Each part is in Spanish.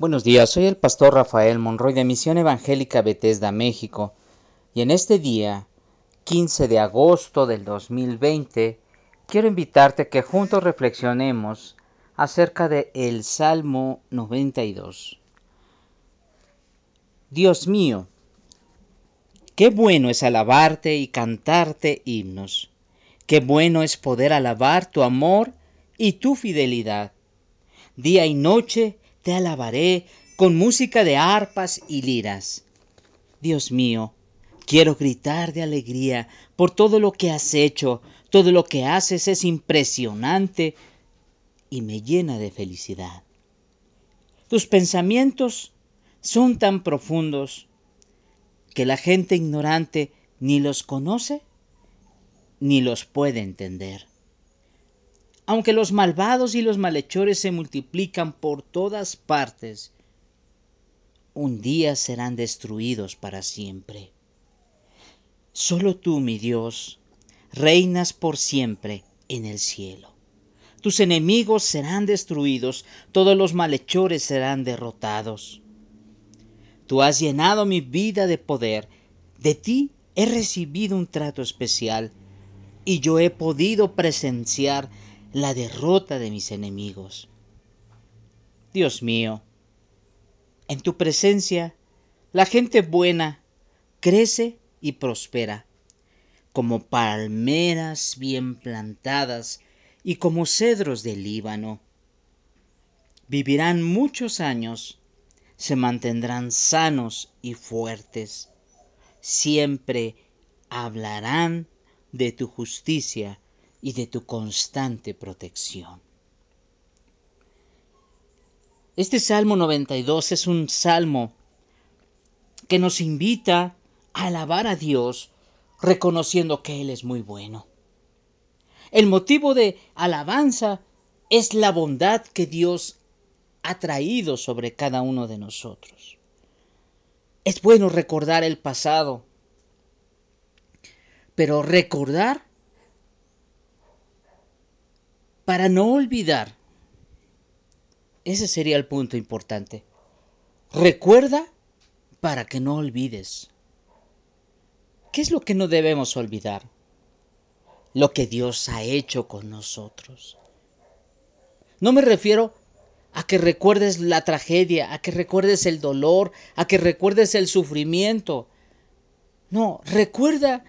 Buenos días, soy el pastor Rafael Monroy de Misión Evangélica Bethesda, México, y en este día, 15 de agosto del 2020, quiero invitarte a que juntos reflexionemos acerca de el Salmo 92. Dios mío, qué bueno es alabarte y cantarte himnos. Qué bueno es poder alabar tu amor y tu fidelidad. Día y noche te alabaré con música de arpas y liras. Dios mío, quiero gritar de alegría por todo lo que has hecho, todo lo que haces es impresionante y me llena de felicidad. Tus pensamientos son tan profundos que la gente ignorante ni los conoce ni los puede entender. Aunque los malvados y los malhechores se multiplican por todas partes, un día serán destruidos para siempre. Solo tú, mi Dios, reinas por siempre en el cielo. Tus enemigos serán destruidos, todos los malhechores serán derrotados. Tú has llenado mi vida de poder, de ti he recibido un trato especial y yo he podido presenciar la derrota de mis enemigos. Dios mío, en tu presencia la gente buena crece y prospera, como palmeras bien plantadas y como cedros del Líbano. Vivirán muchos años, se mantendrán sanos y fuertes, siempre hablarán de tu justicia y de tu constante protección. Este Salmo 92 es un salmo que nos invita a alabar a Dios reconociendo que Él es muy bueno. El motivo de alabanza es la bondad que Dios ha traído sobre cada uno de nosotros. Es bueno recordar el pasado, pero recordar para no olvidar. Ese sería el punto importante. Recuerda para que no olvides. ¿Qué es lo que no debemos olvidar? Lo que Dios ha hecho con nosotros. No me refiero a que recuerdes la tragedia, a que recuerdes el dolor, a que recuerdes el sufrimiento. No, recuerda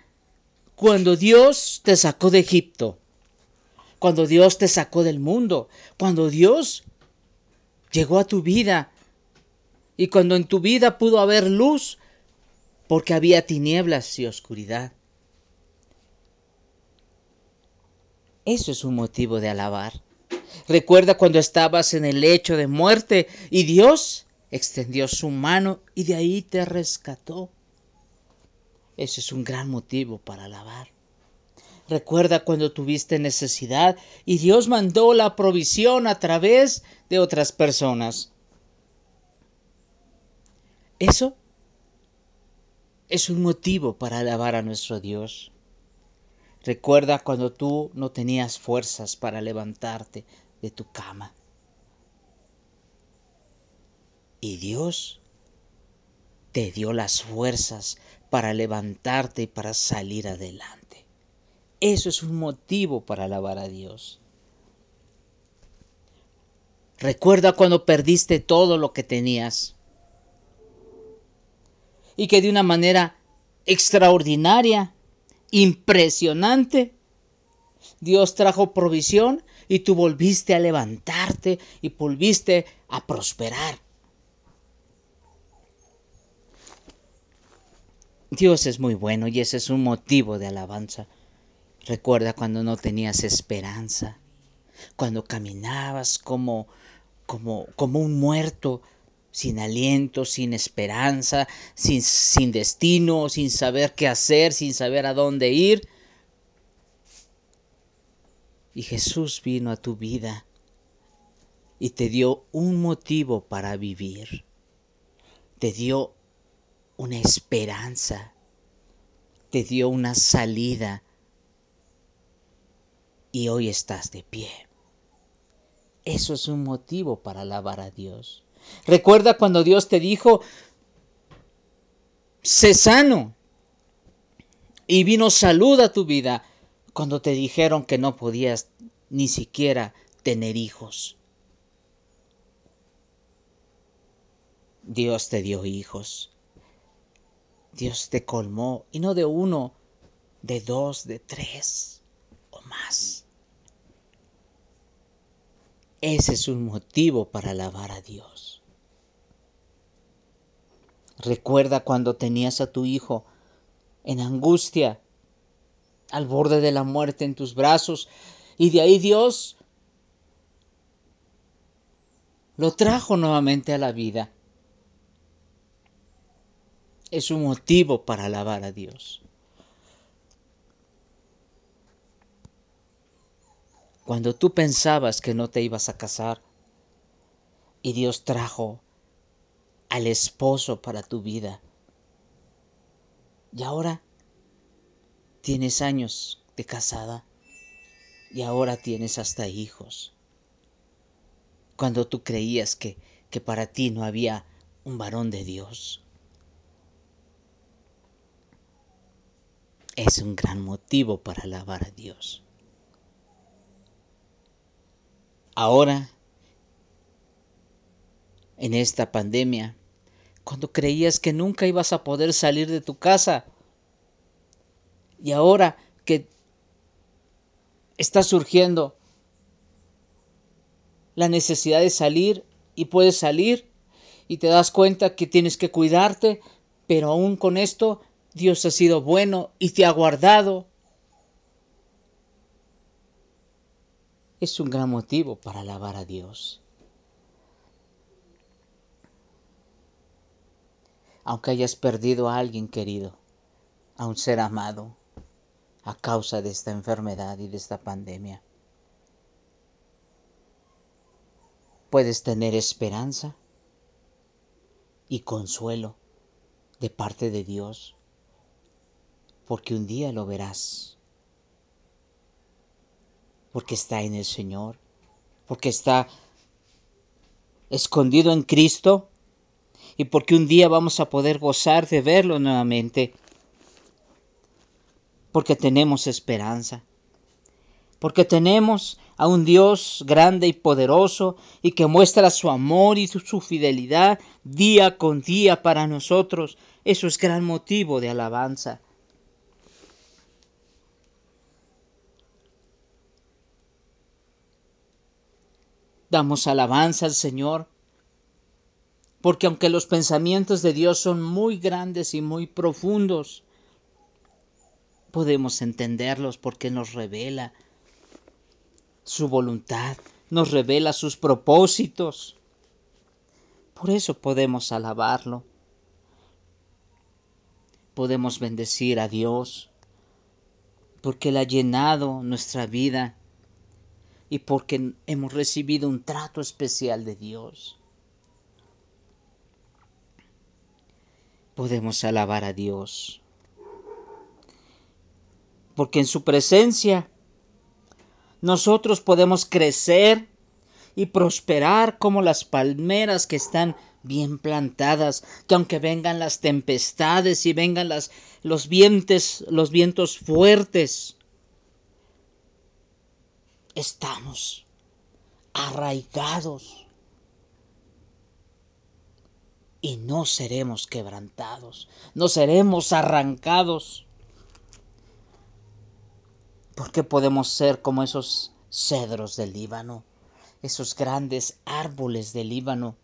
cuando Dios te sacó de Egipto cuando Dios te sacó del mundo, cuando Dios llegó a tu vida y cuando en tu vida pudo haber luz porque había tinieblas y oscuridad. Eso es un motivo de alabar. Recuerda cuando estabas en el lecho de muerte y Dios extendió su mano y de ahí te rescató. Eso es un gran motivo para alabar. Recuerda cuando tuviste necesidad y Dios mandó la provisión a través de otras personas. Eso es un motivo para alabar a nuestro Dios. Recuerda cuando tú no tenías fuerzas para levantarte de tu cama. Y Dios te dio las fuerzas para levantarte y para salir adelante. Eso es un motivo para alabar a Dios. Recuerda cuando perdiste todo lo que tenías y que de una manera extraordinaria, impresionante, Dios trajo provisión y tú volviste a levantarte y volviste a prosperar. Dios es muy bueno y ese es un motivo de alabanza. Recuerda cuando no tenías esperanza, cuando caminabas como, como, como un muerto, sin aliento, sin esperanza, sin, sin destino, sin saber qué hacer, sin saber a dónde ir. Y Jesús vino a tu vida y te dio un motivo para vivir. Te dio una esperanza. Te dio una salida y hoy estás de pie. Eso es un motivo para alabar a Dios. Recuerda cuando Dios te dijo, sé sano. Y vino salud a tu vida cuando te dijeron que no podías ni siquiera tener hijos. Dios te dio hijos. Dios te colmó, y no de uno, de dos, de tres o más. Ese es un motivo para alabar a Dios. Recuerda cuando tenías a tu hijo en angustia, al borde de la muerte en tus brazos, y de ahí Dios lo trajo nuevamente a la vida. Es un motivo para alabar a Dios. Cuando tú pensabas que no te ibas a casar y Dios trajo al esposo para tu vida. Y ahora tienes años de casada y ahora tienes hasta hijos. Cuando tú creías que, que para ti no había un varón de Dios. Es un gran motivo para alabar a Dios. Ahora, en esta pandemia, cuando creías que nunca ibas a poder salir de tu casa, y ahora que está surgiendo la necesidad de salir y puedes salir y te das cuenta que tienes que cuidarte, pero aún con esto Dios ha sido bueno y te ha guardado es un gran motivo para alabar a Dios. Aunque hayas perdido a alguien querido, a un ser amado, a causa de esta enfermedad y de esta pandemia, puedes tener esperanza y consuelo de parte de Dios, porque un día lo verás porque está en el Señor, porque está escondido en Cristo y porque un día vamos a poder gozar de verlo nuevamente, porque tenemos esperanza, porque tenemos a un Dios grande y poderoso y que muestra su amor y su fidelidad día con día para nosotros. Eso es gran motivo de alabanza. Damos alabanza al Señor, porque aunque los pensamientos de Dios son muy grandes y muy profundos, podemos entenderlos porque nos revela su voluntad, nos revela sus propósitos. Por eso podemos alabarlo. Podemos bendecir a Dios, porque Él ha llenado nuestra vida y porque hemos recibido un trato especial de Dios. Podemos alabar a Dios. Porque en su presencia nosotros podemos crecer y prosperar como las palmeras que están bien plantadas, que aunque vengan las tempestades y vengan los vientos, los vientos fuertes, estamos arraigados y no seremos quebrantados, no seremos arrancados. Porque podemos ser como esos cedros del Líbano, esos grandes árboles del Líbano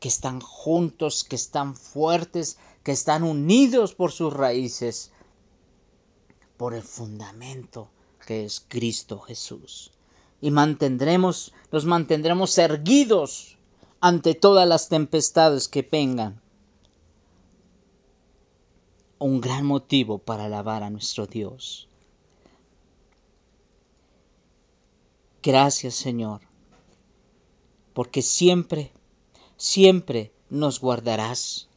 que están juntos, que están fuertes, que están unidos por sus raíces, por el fundamento que es Cristo Jesús y mantendremos, los mantendremos erguidos ante todas las tempestades que vengan. Un gran motivo para alabar a nuestro Dios. Gracias Señor, porque siempre, siempre nos guardarás,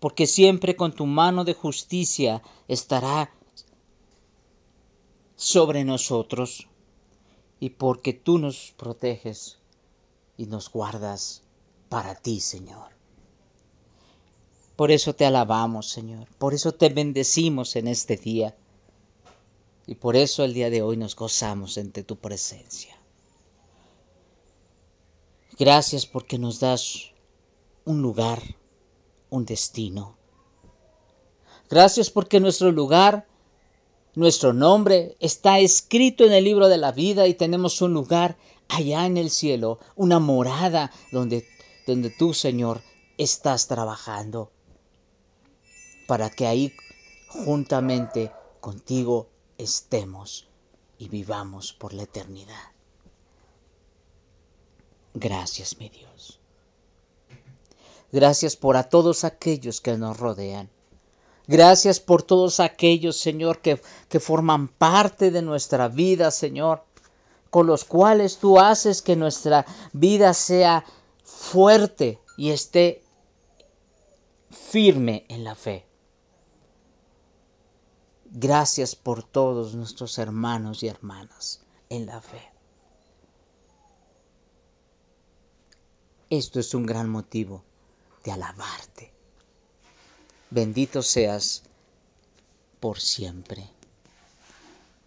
porque siempre con tu mano de justicia estará sobre nosotros y porque tú nos proteges y nos guardas para ti, Señor. Por eso te alabamos, Señor. Por eso te bendecimos en este día. Y por eso el día de hoy nos gozamos entre tu presencia. Gracias porque nos das un lugar, un destino. Gracias porque nuestro lugar, nuestro nombre está escrito en el libro de la vida y tenemos un lugar allá en el cielo, una morada donde, donde tú, Señor, estás trabajando para que ahí juntamente contigo estemos y vivamos por la eternidad. Gracias, mi Dios. Gracias por a todos aquellos que nos rodean. Gracias por todos aquellos, Señor, que, que forman parte de nuestra vida, Señor, con los cuales tú haces que nuestra vida sea fuerte y esté firme en la fe. Gracias por todos nuestros hermanos y hermanas en la fe. Esto es un gran motivo de alabarte. Bendito seas por siempre.